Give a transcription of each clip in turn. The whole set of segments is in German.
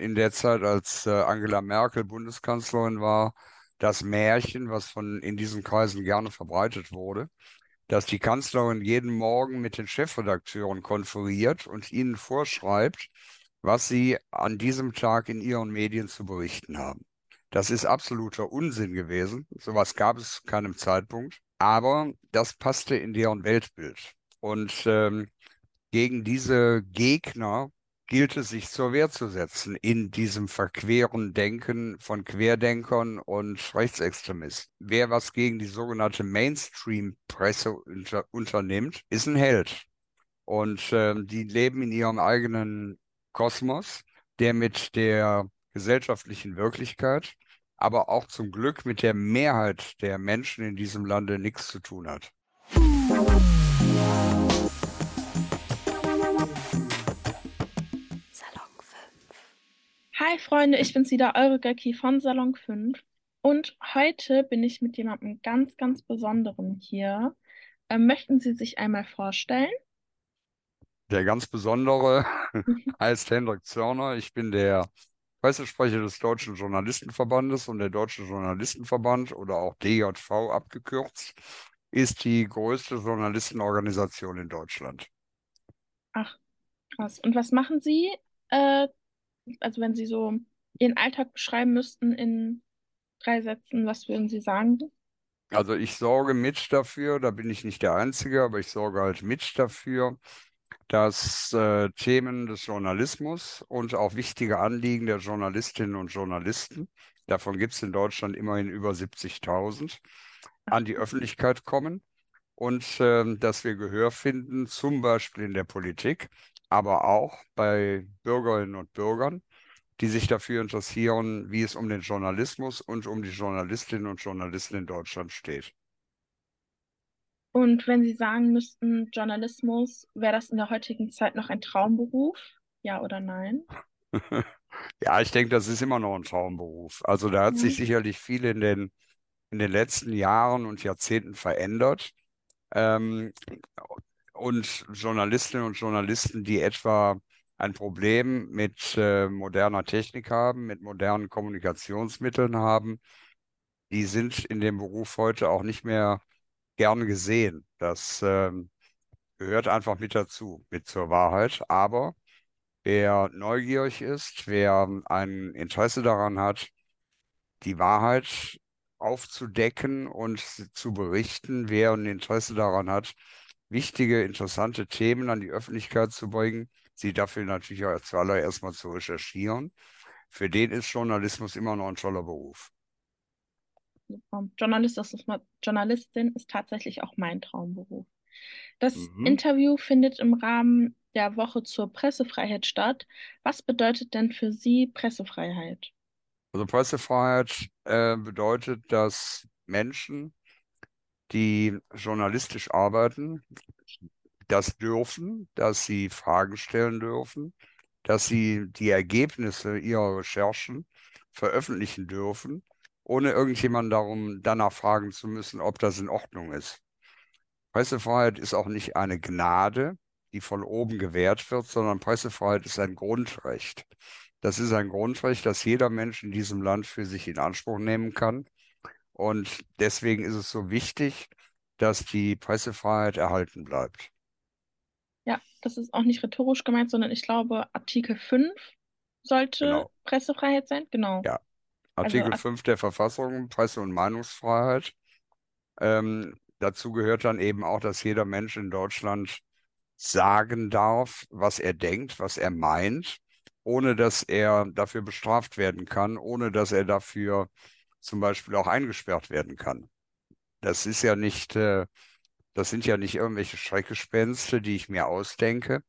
in der Zeit, als äh, Angela Merkel Bundeskanzlerin war, das Märchen, was von in diesen Kreisen gerne verbreitet wurde, dass die Kanzlerin jeden Morgen mit den Chefredakteuren konferiert und ihnen vorschreibt, was sie an diesem Tag in ihren Medien zu berichten haben. Das ist absoluter Unsinn gewesen. Sowas gab es zu keinem Zeitpunkt. Aber das passte in deren Weltbild. Und ähm, gegen diese Gegner gilt es, sich zur Wehr zu setzen in diesem verqueren Denken von Querdenkern und Rechtsextremisten. Wer was gegen die sogenannte Mainstream-Presse unter unternimmt, ist ein Held. Und äh, die leben in ihrem eigenen Kosmos, der mit der gesellschaftlichen Wirklichkeit, aber auch zum Glück mit der Mehrheit der Menschen in diesem Lande nichts zu tun hat. Hi Freunde, ich bin's wieder, eure Göcki von Salon 5. Und heute bin ich mit jemandem ganz, ganz Besonderem hier. Ähm, möchten Sie sich einmal vorstellen? Der ganz Besondere heißt Hendrik Zörner. Ich bin der Pressesprecher des Deutschen Journalistenverbandes und der Deutsche Journalistenverband oder auch DJV abgekürzt ist die größte Journalistenorganisation in Deutschland. Ach, krass. Und was machen Sie äh, also wenn Sie so Ihren Alltag beschreiben müssten in drei Sätzen, was würden Sie sagen? Also ich sorge mit dafür, da bin ich nicht der Einzige, aber ich sorge halt mit dafür, dass äh, Themen des Journalismus und auch wichtige Anliegen der Journalistinnen und Journalisten, davon gibt es in Deutschland immerhin über 70.000, an die Öffentlichkeit kommen und äh, dass wir Gehör finden, zum Beispiel in der Politik, aber auch bei Bürgerinnen und Bürgern, die sich dafür interessieren, wie es um den Journalismus und um die Journalistinnen und Journalisten in Deutschland steht. Und wenn Sie sagen müssten, Journalismus, wäre das in der heutigen Zeit noch ein Traumberuf? Ja oder nein? ja, ich denke, das ist immer noch ein Traumberuf. Also da hat mhm. sich sicherlich viel in den, in den letzten Jahren und Jahrzehnten verändert. Ähm, und Journalistinnen und Journalisten, die etwa ein Problem mit äh, moderner Technik haben, mit modernen Kommunikationsmitteln haben, die sind in dem Beruf heute auch nicht mehr gern gesehen. Das äh, gehört einfach mit dazu, mit zur Wahrheit. Aber wer neugierig ist, wer ein Interesse daran hat, die Wahrheit aufzudecken und zu berichten, wer ein Interesse daran hat, wichtige, interessante Themen an die Öffentlichkeit zu bringen, sie dafür natürlich auch zuallererst mal zu recherchieren. Für den ist Journalismus immer noch ein toller Beruf. Journalist ist, Journalistin ist tatsächlich auch mein Traumberuf. Das mhm. Interview findet im Rahmen der Woche zur Pressefreiheit statt. Was bedeutet denn für Sie Pressefreiheit? Also Pressefreiheit äh, bedeutet, dass Menschen die journalistisch arbeiten, das dürfen, dass sie Fragen stellen dürfen, dass sie die Ergebnisse ihrer Recherchen veröffentlichen dürfen, ohne irgendjemanden darum danach fragen zu müssen, ob das in Ordnung ist. Pressefreiheit ist auch nicht eine Gnade, die von oben gewährt wird, sondern Pressefreiheit ist ein Grundrecht. Das ist ein Grundrecht, das jeder Mensch in diesem Land für sich in Anspruch nehmen kann. Und deswegen ist es so wichtig, dass die Pressefreiheit erhalten bleibt. Ja, das ist auch nicht rhetorisch gemeint, sondern ich glaube, Artikel 5 sollte genau. Pressefreiheit sein. Genau. Ja, Artikel also, 5 der Verfassung, Presse- und Meinungsfreiheit. Ähm, dazu gehört dann eben auch, dass jeder Mensch in Deutschland sagen darf, was er denkt, was er meint, ohne dass er dafür bestraft werden kann, ohne dass er dafür zum Beispiel auch eingesperrt werden kann. Das ist ja nicht, äh, das sind ja nicht irgendwelche Schreckgespenste, die ich mir ausdenke,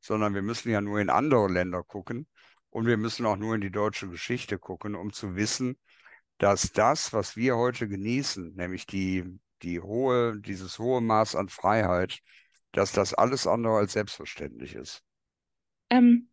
sondern wir müssen ja nur in andere Länder gucken und wir müssen auch nur in die deutsche Geschichte gucken, um zu wissen, dass das, was wir heute genießen, nämlich die, die hohe, dieses hohe Maß an Freiheit, dass das alles andere als selbstverständlich ist. Ähm,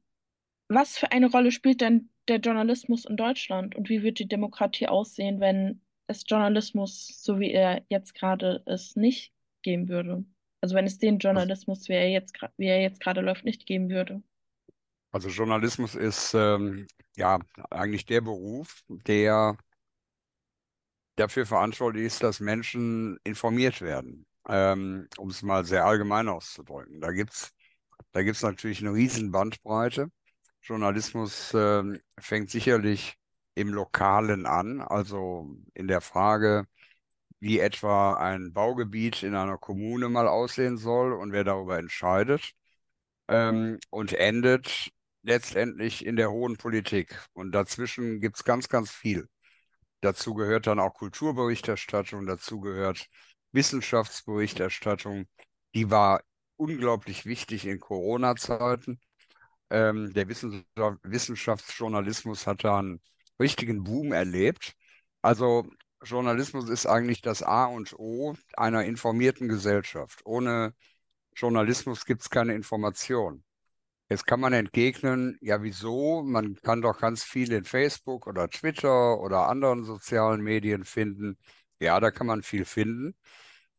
was für eine Rolle spielt denn der Journalismus in Deutschland und wie wird die Demokratie aussehen, wenn es Journalismus, so wie er jetzt gerade ist, nicht geben würde? Also wenn es den Journalismus, wie er jetzt, wie er jetzt gerade läuft, nicht geben würde? Also Journalismus ist ähm, ja eigentlich der Beruf, der dafür verantwortlich ist, dass Menschen informiert werden, ähm, um es mal sehr allgemein auszudrücken. Da gibt's da gibt's natürlich eine riesen Bandbreite. Journalismus ähm, fängt sicherlich im Lokalen an, also in der Frage, wie etwa ein Baugebiet in einer Kommune mal aussehen soll und wer darüber entscheidet, ähm, und endet letztendlich in der hohen Politik. Und dazwischen gibt es ganz, ganz viel. Dazu gehört dann auch Kulturberichterstattung, dazu gehört Wissenschaftsberichterstattung. Die war unglaublich wichtig in Corona-Zeiten. Ähm, der Wissenschaftsjournalismus hat da einen richtigen Boom erlebt. Also Journalismus ist eigentlich das A und O einer informierten Gesellschaft. Ohne Journalismus gibt es keine Information. Jetzt kann man entgegnen, ja, wieso? Man kann doch ganz viel in Facebook oder Twitter oder anderen sozialen Medien finden. Ja, da kann man viel finden,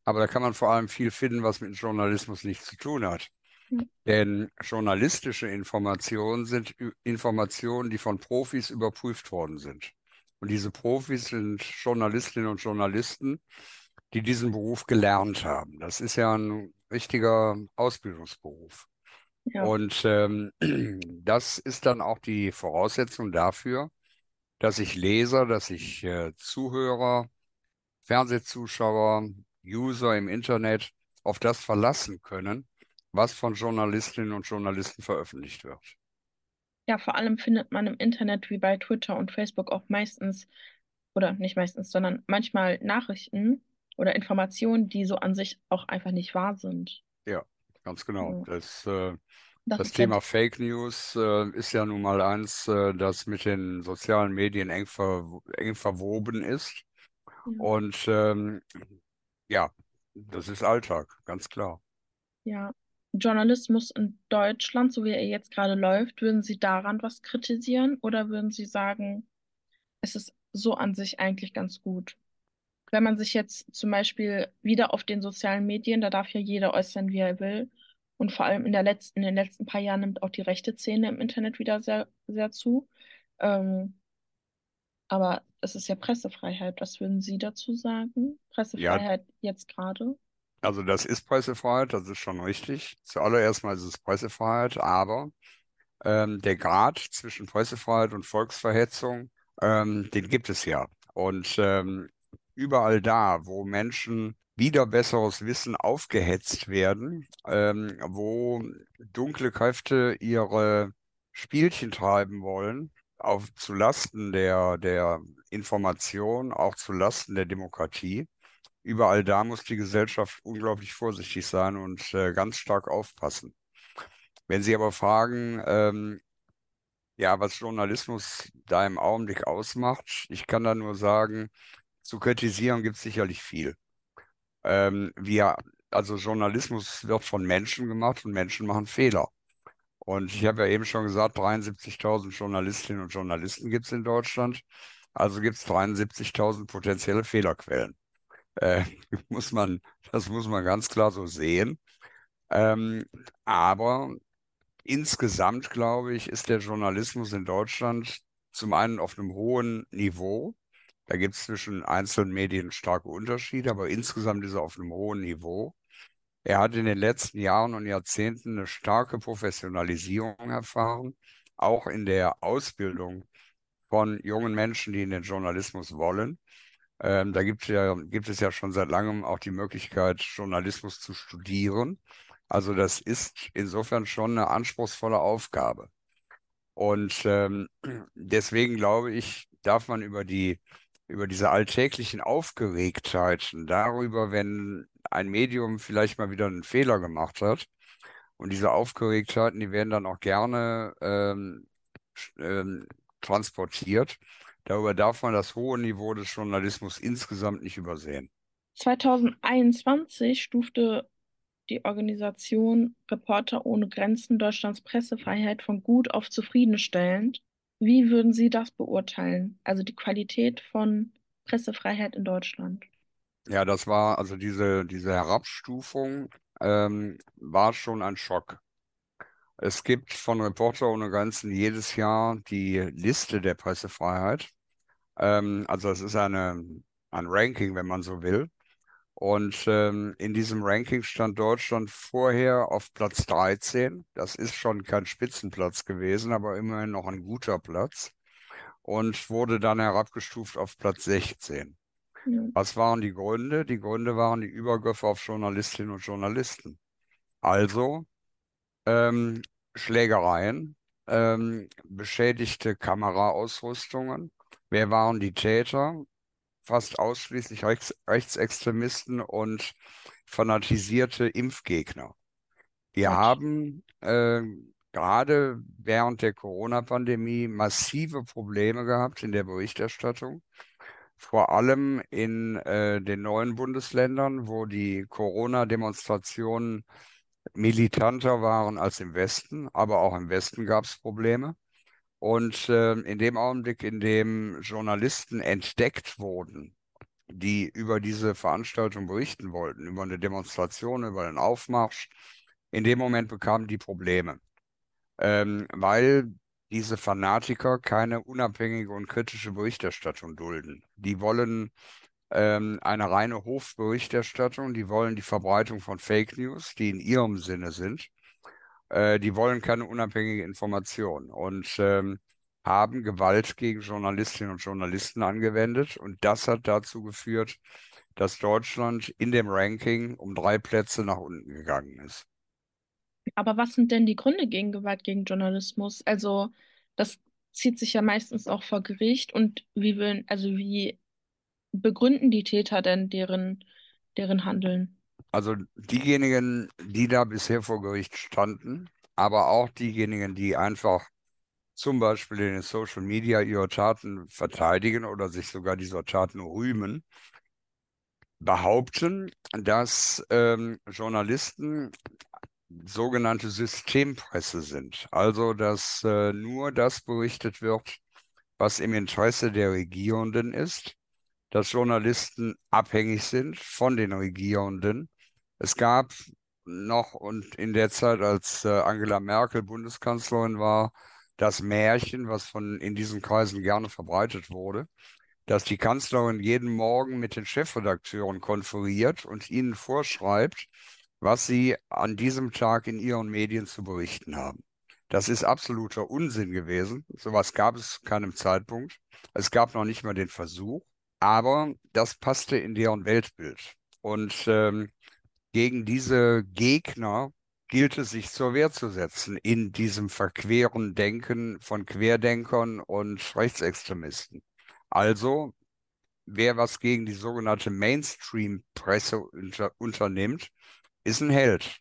aber da kann man vor allem viel finden, was mit Journalismus nichts zu tun hat. Hm. Denn journalistische Informationen sind Informationen, die von Profis überprüft worden sind. Und diese Profis sind Journalistinnen und Journalisten, die diesen Beruf gelernt haben. Das ist ja ein richtiger Ausbildungsberuf. Ja, Und ähm, das ist dann auch die Voraussetzung dafür, dass sich Leser, dass sich äh, Zuhörer, Fernsehzuschauer, User im Internet auf das verlassen können, was von Journalistinnen und Journalisten veröffentlicht wird. ja, vor allem findet man im Internet wie bei Twitter und Facebook auch meistens, oder nicht meistens, sondern manchmal Nachrichten oder Informationen, die so an sich auch einfach nicht wahr sind. Ja, ganz genau. Ja, Das, äh, das das ist ja Thema Fake News äh, ist ja nun mal eins, äh, das mit den sozialen Medien eng, ver eng verwoben ist. Ja, Und ähm, ja, das ist Alltag, ganz klar. ja. Journalismus in Deutschland, so wie er jetzt gerade läuft, würden Sie daran was kritisieren oder würden Sie sagen, es ist so an sich eigentlich ganz gut? Wenn man sich jetzt zum Beispiel wieder auf den sozialen Medien, da darf ja jeder äußern, wie er will. Und vor allem in der letzten, in den letzten paar Jahren nimmt auch die rechte Szene im Internet wieder sehr, sehr zu. Ähm, aber es ist ja Pressefreiheit. Was würden Sie dazu sagen? Ja, Pressefreiheit jetzt gerade? Also das ist Pressefreiheit, das ist schon richtig. Zuallererst mal ist es Pressefreiheit, aber ähm, der Grad zwischen Pressefreiheit und Volksverhetzung, ähm, den gibt es ja. Und ähm, überall da, wo Menschen wieder besseres Wissen aufgehetzt werden, ähm, wo dunkle Kräfte ihre Spielchen treiben wollen, auf zu Lasten der, der Information, auch zu Lasten der Demokratie. Überall da muss die Gesellschaft unglaublich vorsichtig sein und äh, ganz stark aufpassen. Wenn Sie aber fragen, ähm, ja, was Journalismus da im Augenblick ausmacht, ich kann da nur sagen, zu kritisieren gibt es sicherlich viel. Ähm, wir, also Journalismus wird von Menschen gemacht und Menschen machen Fehler. Und ich habe ja eben schon gesagt, 73.000 Journalistinnen und Journalisten gibt es in Deutschland. Also gibt es 73.000 potenzielle Fehlerquellen. Äh, muss man, das muss man ganz klar so sehen. Ähm, aber insgesamt, glaube ich, ist der Journalismus in Deutschland zum einen auf einem hohen Niveau. Da gibt es zwischen einzelnen Medien starke Unterschiede, aber insgesamt ist er auf einem hohen Niveau. Er hat in den letzten Jahren und Jahrzehnten eine starke Professionalisierung erfahren, auch in der Ausbildung von jungen Menschen, die in den Journalismus wollen. Ähm, da gibt, ja, gibt es ja schon seit langem auch die Möglichkeit, Journalismus zu studieren. Also das ist insofern schon eine anspruchsvolle Aufgabe. Und ähm, deswegen glaube ich, darf man über die, über diese alltäglichen Aufgeregtheiten darüber, wenn ein Medium vielleicht mal wieder einen Fehler gemacht hat, und diese Aufgeregtheiten, die werden dann auch gerne ähm, ähm, transportiert. Darüber darf man das hohe Niveau des Journalismus insgesamt nicht übersehen. 2021 stufte die Organisation Reporter ohne Grenzen Deutschlands Pressefreiheit von gut auf zufriedenstellend. Wie würden Sie das beurteilen? Also die Qualität von Pressefreiheit in Deutschland? Ja, das war also diese, diese Herabstufung ähm, war schon ein Schock. Es gibt von Reporter ohne Grenzen jedes Jahr die Liste der Pressefreiheit. Ähm, also es ist eine, ein Ranking, wenn man so will. Und ähm, in diesem Ranking stand Deutschland vorher auf Platz 13. Das ist schon kein Spitzenplatz gewesen, aber immerhin noch ein guter Platz. Und wurde dann herabgestuft auf Platz 16. Ja. Was waren die Gründe? Die Gründe waren die Übergriffe auf Journalistinnen und Journalisten. Also ähm, Schlägereien, ähm, beschädigte Kameraausrüstungen. Wer waren die Täter? Fast ausschließlich Rechts Rechtsextremisten und fanatisierte Impfgegner. Wir haben äh, gerade während der Corona-Pandemie massive Probleme gehabt in der Berichterstattung, vor allem in äh, den neuen Bundesländern, wo die Corona-Demonstrationen militanter waren als im Westen, aber auch im Westen gab es Probleme. Und äh, in dem Augenblick, in dem Journalisten entdeckt wurden, die über diese Veranstaltung berichten wollten, über eine Demonstration, über einen Aufmarsch, in dem Moment bekamen die Probleme, ähm, weil diese Fanatiker keine unabhängige und kritische Berichterstattung dulden. Die wollen ähm, eine reine Hofberichterstattung, die wollen die Verbreitung von Fake News, die in ihrem Sinne sind. Äh, die wollen keine unabhängige Information und ähm, haben Gewalt gegen Journalistinnen und Journalisten angewendet. Und das hat dazu geführt, dass Deutschland in dem Ranking um drei Plätze nach unten gegangen ist. Aber was sind denn die Gründe gegen Gewalt gegen Journalismus? Also, das zieht sich ja meistens auch vor Gericht. Und wie will, also wie begründen die Täter denn deren, deren Handeln? Also diejenigen, die da bisher vor Gericht standen, aber auch diejenigen, die einfach zum Beispiel in den Social Media ihre Taten verteidigen oder sich sogar dieser Taten rühmen, behaupten, dass ähm, Journalisten sogenannte Systempresse sind. Also, dass äh, nur das berichtet wird, was im Interesse der Regierenden ist, dass Journalisten abhängig sind von den Regierenden. Es gab noch und in der Zeit, als äh, Angela Merkel Bundeskanzlerin war, das Märchen, was von in diesen Kreisen gerne verbreitet wurde, dass die Kanzlerin jeden Morgen mit den Chefredakteuren konferiert und ihnen vorschreibt, was sie an diesem Tag in ihren Medien zu berichten haben. Das ist absoluter Unsinn gewesen. Sowas gab es zu keinem Zeitpunkt. Es gab noch nicht mal den Versuch, aber das passte in deren Weltbild. Und ähm, gegen diese Gegner gilt es, sich zur Wehr zu setzen in diesem verqueren Denken von Querdenkern und Rechtsextremisten. Also, wer was gegen die sogenannte Mainstream-Presse unter, unternimmt, ist ein Held.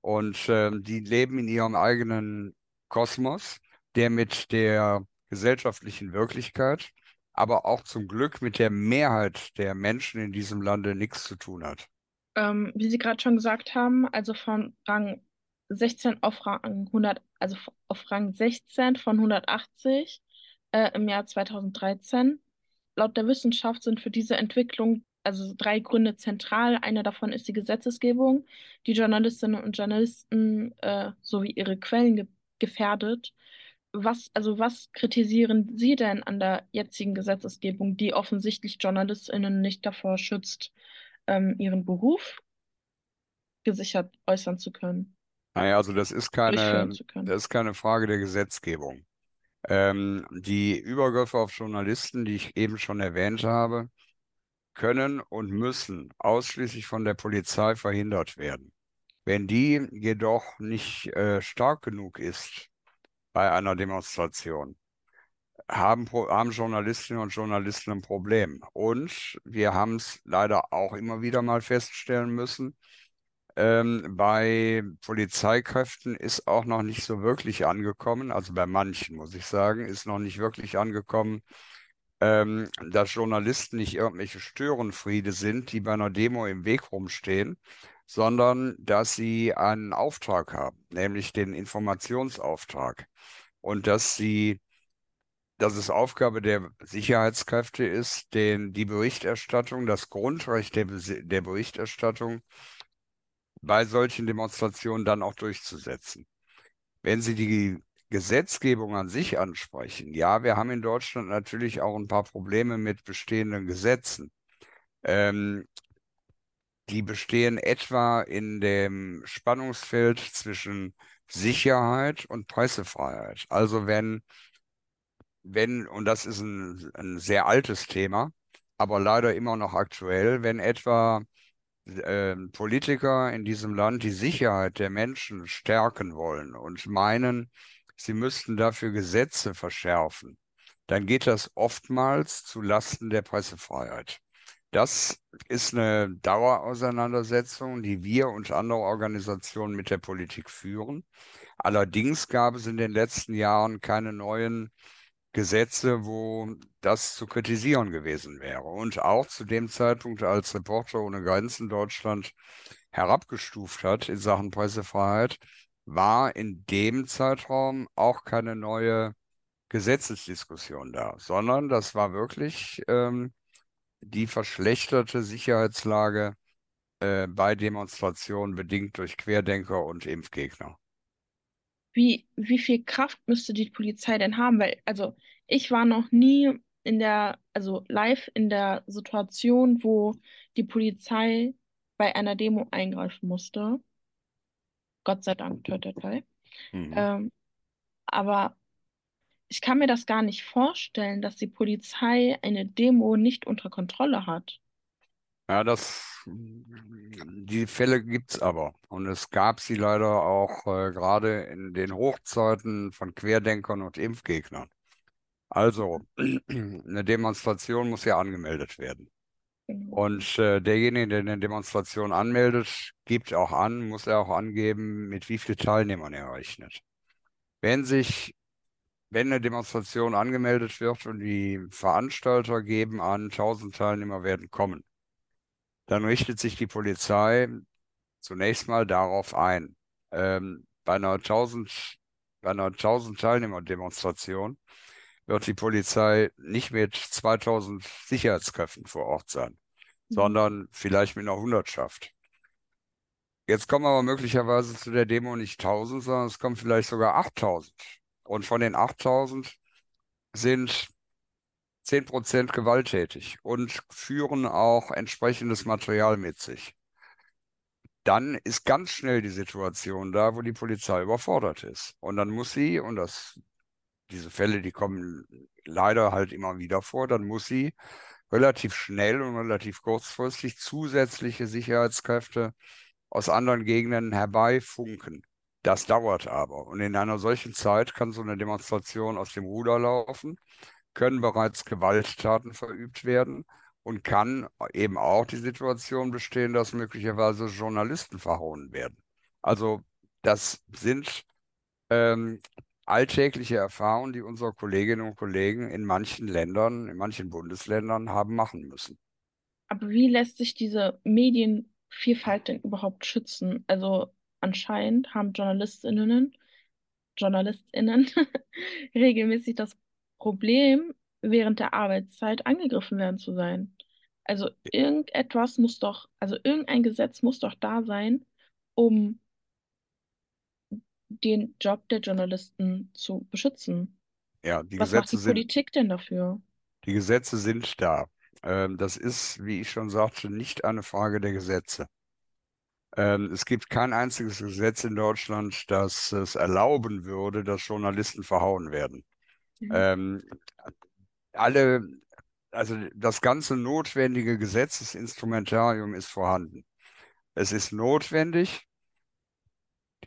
Und äh, die leben in ihrem eigenen Kosmos, der mit der gesellschaftlichen Wirklichkeit, aber auch zum Glück mit der Mehrheit der Menschen in diesem Lande nichts zu tun hat. Ähm, wie Sie gerade schon gesagt haben, also von Rang 16 auf Rang 100, also auf Rang 16 von 180 äh, im Jahr 2013. Laut der Wissenschaft sind für diese Entwicklung also drei Gründe zentral. Einer davon ist die Gesetzesgebung, die Journalistinnen und Journalisten äh, sowie ihre Quellen ge gefährdet. Was, also was kritisieren Sie denn an der jetzigen Gesetzesgebung, die offensichtlich JournalistInnen nicht davor schützt, ähm, ihren Beruf gesichert äußern zu können, Naja, also das ist keine, das ist keine Frage der Gesetzgebung. Ähm, die Übergriffe auf Journalisten, die ich eben schon erwähnt habe, können und müssen ausschließlich von der Polizei verhindert werden. Wenn die jedoch nicht äh, stark genug ist bei einer Demonstration, haben, haben Journalistinnen und Journalisten ein Problem. Und wir haben es leider auch immer wieder mal feststellen müssen, ähm, bei Polizeikräften ist auch noch nicht so wirklich angekommen, also bei manchen muss ich sagen, ist noch nicht wirklich angekommen, ähm, dass Journalisten nicht irgendwelche Störenfriede sind, die bei einer Demo im Weg rumstehen, sondern dass sie einen Auftrag haben, nämlich den Informationsauftrag. Und dass sie, dass es Aufgabe der Sicherheitskräfte ist, den, die Berichterstattung, das Grundrecht der, der Berichterstattung bei solchen Demonstrationen dann auch durchzusetzen. Wenn Sie die Gesetzgebung an sich ansprechen, ja, wir haben in Deutschland natürlich auch ein paar Probleme mit bestehenden Gesetzen. Ähm, die bestehen etwa in dem Spannungsfeld zwischen Sicherheit und Pressefreiheit. Also wenn, wenn, und das ist ein, ein sehr altes Thema, aber leider immer noch aktuell, wenn etwa äh, Politiker in diesem Land die Sicherheit der Menschen stärken wollen und meinen, sie müssten dafür Gesetze verschärfen, dann geht das oftmals zu Lasten der Pressefreiheit. Das ist eine Dauerauseinandersetzung, die wir und andere Organisationen mit der Politik führen. Allerdings gab es in den letzten Jahren keine neuen Gesetze, wo das zu kritisieren gewesen wäre. Und auch zu dem Zeitpunkt, als Reporter ohne Grenzen Deutschland herabgestuft hat in Sachen Pressefreiheit, war in dem Zeitraum auch keine neue Gesetzesdiskussion da, sondern das war wirklich ähm, die verschlechterte Sicherheitslage äh, bei Demonstrationen bedingt durch Querdenker und Impfgegner. Wie, wie viel Kraft müsste die Polizei denn haben? Weil, also ich war noch nie in der, also live in der Situation, wo die Polizei bei einer Demo eingreifen musste. Gott sei Dank, toi, toi, toi. Mhm. Ähm, aber ich kann mir das gar nicht vorstellen, dass die Polizei eine Demo nicht unter Kontrolle hat. Ja, das, die Fälle gibt es aber. Und es gab sie leider auch äh, gerade in den Hochzeiten von Querdenkern und Impfgegnern. Also, eine Demonstration muss ja angemeldet werden. Genau. Und äh, derjenige, der eine Demonstration anmeldet, gibt auch an, muss er auch angeben, mit wie vielen Teilnehmern er rechnet. Wenn sich, wenn eine Demonstration angemeldet wird und die Veranstalter geben an, 1000 Teilnehmer werden kommen, dann richtet sich die Polizei zunächst mal darauf ein. Ähm, bei einer 1000, bei einer 1000 Teilnehmer-Demonstration wird die Polizei nicht mit 2000 Sicherheitskräften vor Ort sein, Mhm. sondern vielleicht mit einer Hundertschaft. Jetzt kommen aber möglicherweise zu der Demo nicht 1000, sondern es kommen vielleicht sogar 8000. Und von den 8000 sind 10% gewalttätig und führen auch entsprechendes Material mit sich. Dann ist ganz schnell die Situation da, wo die Polizei überfordert ist. Und dann muss sie, und das, diese Fälle, die kommen leider halt immer wieder vor, dann muss sie relativ schnell und relativ kurzfristig zusätzliche Sicherheitskräfte aus anderen Gegenden herbeifunken. Das dauert aber. Und in einer solchen Zeit kann so eine Demonstration aus dem Ruder laufen können bereits Gewalttaten verübt werden und kann eben auch die Situation bestehen, dass möglicherweise Journalisten verhauen werden. Also das sind ähm, alltägliche Erfahrungen, die unsere Kolleginnen und Kollegen in manchen Ländern, in manchen Bundesländern haben machen müssen. Aber wie lässt sich diese Medienvielfalt denn überhaupt schützen? Also anscheinend haben JournalistInnen, JournalistInnen regelmäßig das Problem, während der Arbeitszeit angegriffen werden zu sein. Also irgendetwas muss doch, also irgendein Gesetz muss doch da sein, um den Job der Journalisten zu beschützen. Ja, die Was macht Gesetze die sind, Politik denn dafür? die Gesetze sind da. Ähm, das ist, wie ich schon sagte, nicht eine Frage der Gesetze. Ähm, es gibt kein einziges Gesetz in Deutschland, das es erlauben würde, dass Journalisten verhauen werden. Mhm. Ähm, alle, also das ganze notwendige Gesetzesinstrumentarium ist vorhanden. Es ist notwendig,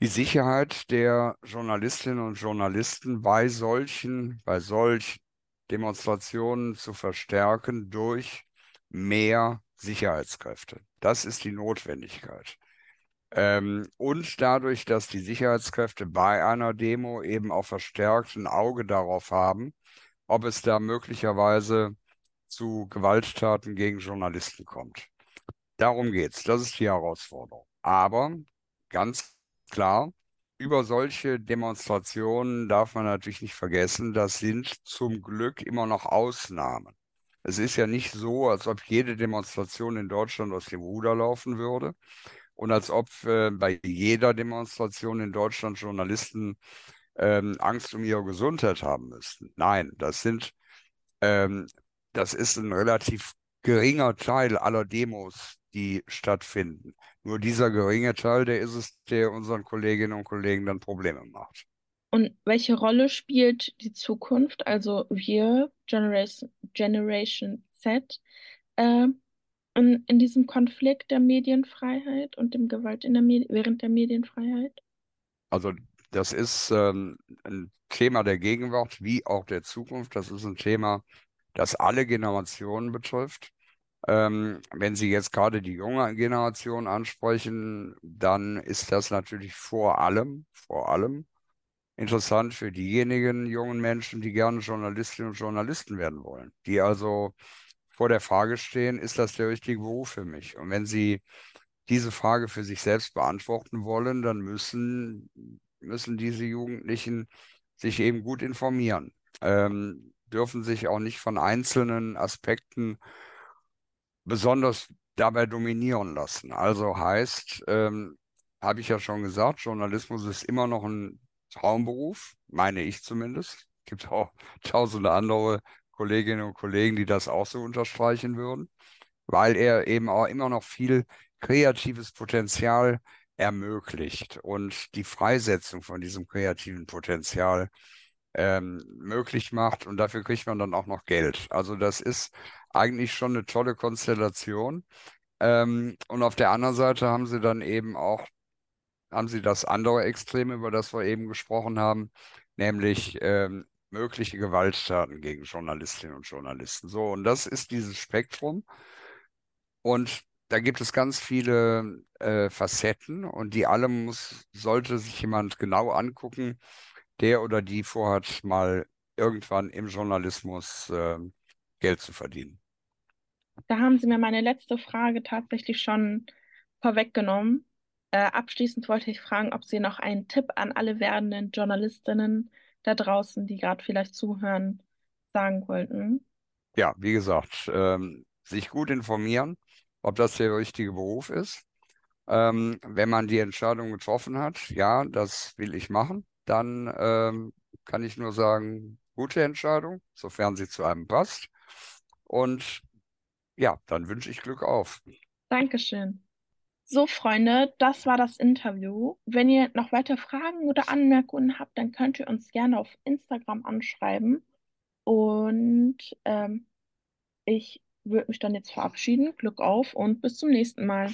die Sicherheit der Journalistinnen und Journalisten bei solchen, bei solch Demonstrationen zu verstärken durch mehr Sicherheitskräfte. Das ist die Notwendigkeit. Ähm, und dadurch, dass die Sicherheitskräfte bei einer Demo eben auch verstärkt ein Auge darauf haben, ob es da möglicherweise zu Gewalttaten gegen Journalisten kommt. Darum geht's. Das ist die Herausforderung. Aber ganz klar, über solche Demonstrationen darf man natürlich nicht vergessen, das sind zum Glück immer noch Ausnahmen. Es ist ja nicht so, als ob jede Demonstration in Deutschland aus dem Ruder laufen würde. Und als ob äh, bei jeder Demonstration in Deutschland Journalisten ähm, Angst um ihre Gesundheit haben müssten. Nein, das sind, ähm, das ist ein relativ geringer Teil aller Demos, die stattfinden. Nur dieser geringe Teil, der ist es, der unseren Kolleginnen und Kollegen dann Probleme macht. Und welche Rolle spielt die Zukunft, also wir, Generation, Generation Z, äh, in, in diesem Konflikt der Medienfreiheit und dem Gewalt in der während der Medienfreiheit? Also das ist ähm, ein Thema der Gegenwart wie auch der Zukunft. Das ist ein Thema, das alle Generationen betrifft. Ähm, wenn Sie jetzt gerade die junge Generation ansprechen, dann ist das natürlich vor allem, vor allem interessant für diejenigen jungen Menschen, die gerne Journalistinnen und Journalisten werden wollen, die also vor der Frage stehen, ist das der richtige Beruf für mich? Und wenn Sie diese Frage für sich selbst beantworten wollen, dann müssen, müssen diese Jugendlichen sich eben gut informieren, ähm, dürfen sich auch nicht von einzelnen Aspekten besonders dabei dominieren lassen. Also heißt, ähm, habe ich ja schon gesagt, Journalismus ist immer noch ein Traumberuf, meine ich zumindest. Es gibt auch tausende andere Kolleginnen und Kollegen, die das auch so unterstreichen würden, weil er eben auch immer noch viel kreatives Potenzial ermöglicht und die Freisetzung von diesem kreativen Potenzial ähm, möglich macht und dafür kriegt man dann auch noch Geld. Also das ist eigentlich schon eine tolle Konstellation. Ähm, und auf der anderen Seite haben sie dann eben auch, haben sie das andere Extrem, über das wir eben gesprochen haben, nämlich ähm, mögliche Gewalttaten gegen Journalistinnen und Journalisten. So, und das ist dieses Spektrum. Und da gibt es ganz viele äh, Facetten und die alle muss, sollte sich jemand genau angucken, der oder die vorhat, mal irgendwann im Journalismus äh, Geld zu verdienen. Da haben Sie mir meine letzte Frage tatsächlich schon vorweggenommen. Äh, abschließend wollte ich fragen, ob Sie noch einen Tipp an alle werdenden Journalistinnen da draußen, die gerade vielleicht zuhören, sagen wollten. Ja, wie gesagt, ähm, sich gut informieren, ob das der richtige Beruf ist. Ähm, wenn man die Entscheidung getroffen hat, ja, das will ich machen, dann ähm, kann ich nur sagen, gute Entscheidung, sofern sie zu einem passt. Und ja, dann wünsche ich Glück auf. Dankeschön. So, Freunde, das war das Interview. Wenn ihr noch weitere Fragen oder Anmerkungen habt, dann könnt ihr uns gerne auf Instagram anschreiben. Und ähm, ich würde mich dann jetzt verabschieden. Glück auf und bis zum nächsten Mal.